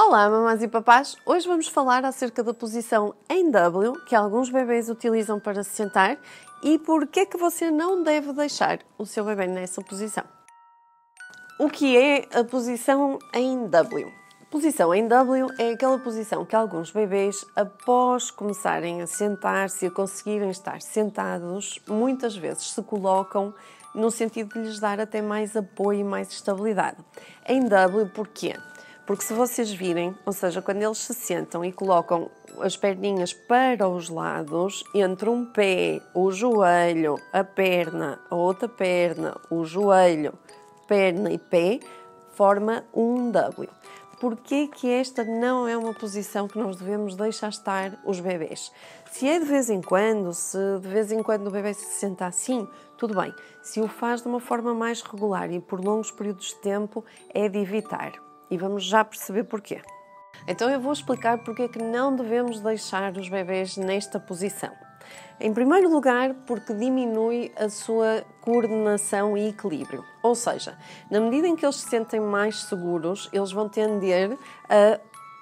Olá, mamães e papás! Hoje vamos falar acerca da posição em W que alguns bebês utilizam para se sentar e por que é que você não deve deixar o seu bebê nessa posição. O que é a posição em W? Posição em W é aquela posição que alguns bebês, após começarem a sentar-se e conseguirem estar sentados, muitas vezes se colocam no sentido de lhes dar até mais apoio e mais estabilidade. Em W, porquê? Porque se vocês virem, ou seja, quando eles se sentam e colocam as perninhas para os lados, entre um pé, o joelho, a perna, a outra perna, o joelho, perna e pé, forma um W. Porquê que esta não é uma posição que nós devemos deixar estar os bebês? Se é de vez em quando, se de vez em quando o bebê se senta assim, tudo bem. Se o faz de uma forma mais regular e por longos períodos de tempo, é de evitar e vamos já perceber porquê. Então eu vou explicar porque é que não devemos deixar os bebês nesta posição. Em primeiro lugar, porque diminui a sua coordenação e equilíbrio. Ou seja, na medida em que eles se sentem mais seguros, eles vão tender a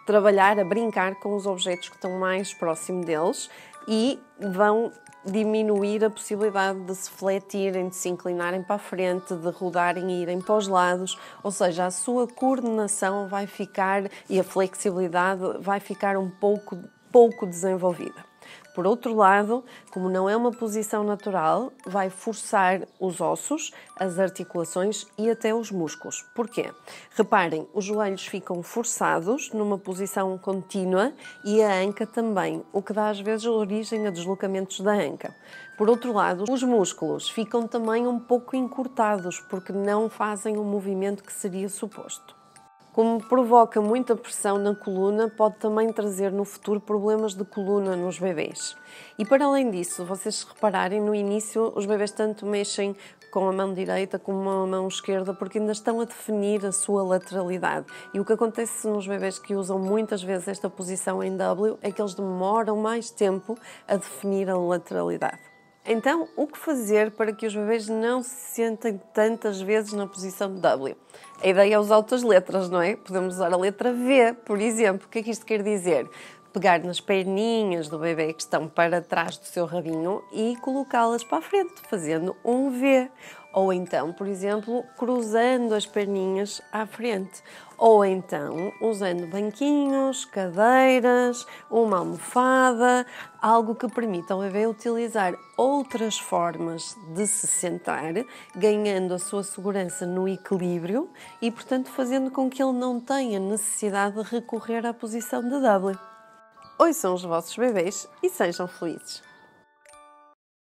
trabalhar, a brincar com os objetos que estão mais próximo deles e vão diminuir a possibilidade de se fletirem, de se inclinarem para a frente, de rodarem e irem para os lados, ou seja, a sua coordenação vai ficar e a flexibilidade vai ficar um pouco, pouco desenvolvida. Por outro lado, como não é uma posição natural, vai forçar os ossos, as articulações e até os músculos. Porquê? Reparem, os joelhos ficam forçados numa posição contínua e a anca também, o que dá às vezes origem a deslocamentos da anca. Por outro lado, os músculos ficam também um pouco encurtados porque não fazem o movimento que seria suposto. Como provoca muita pressão na coluna, pode também trazer no futuro problemas de coluna nos bebês. E para além disso, vocês repararem, no início os bebês tanto mexem com a mão direita como a mão esquerda porque ainda estão a definir a sua lateralidade. E o que acontece nos bebês que usam muitas vezes esta posição em W é que eles demoram mais tempo a definir a lateralidade. Então, o que fazer para que os bebês não se sentem tantas vezes na posição de W? A ideia é usar outras letras, não é? Podemos usar a letra V, por exemplo. O que é que isto quer dizer? Pegar nas perninhas do bebê que estão para trás do seu rabinho e colocá-las para a frente, fazendo um V. Ou então, por exemplo, cruzando as perninhas à frente. Ou então, usando banquinhos, cadeiras, uma almofada, algo que permita ao bebê utilizar outras formas de se sentar, ganhando a sua segurança no equilíbrio e, portanto, fazendo com que ele não tenha necessidade de recorrer à posição de W. Ouçam os vossos bebês e sejam felizes.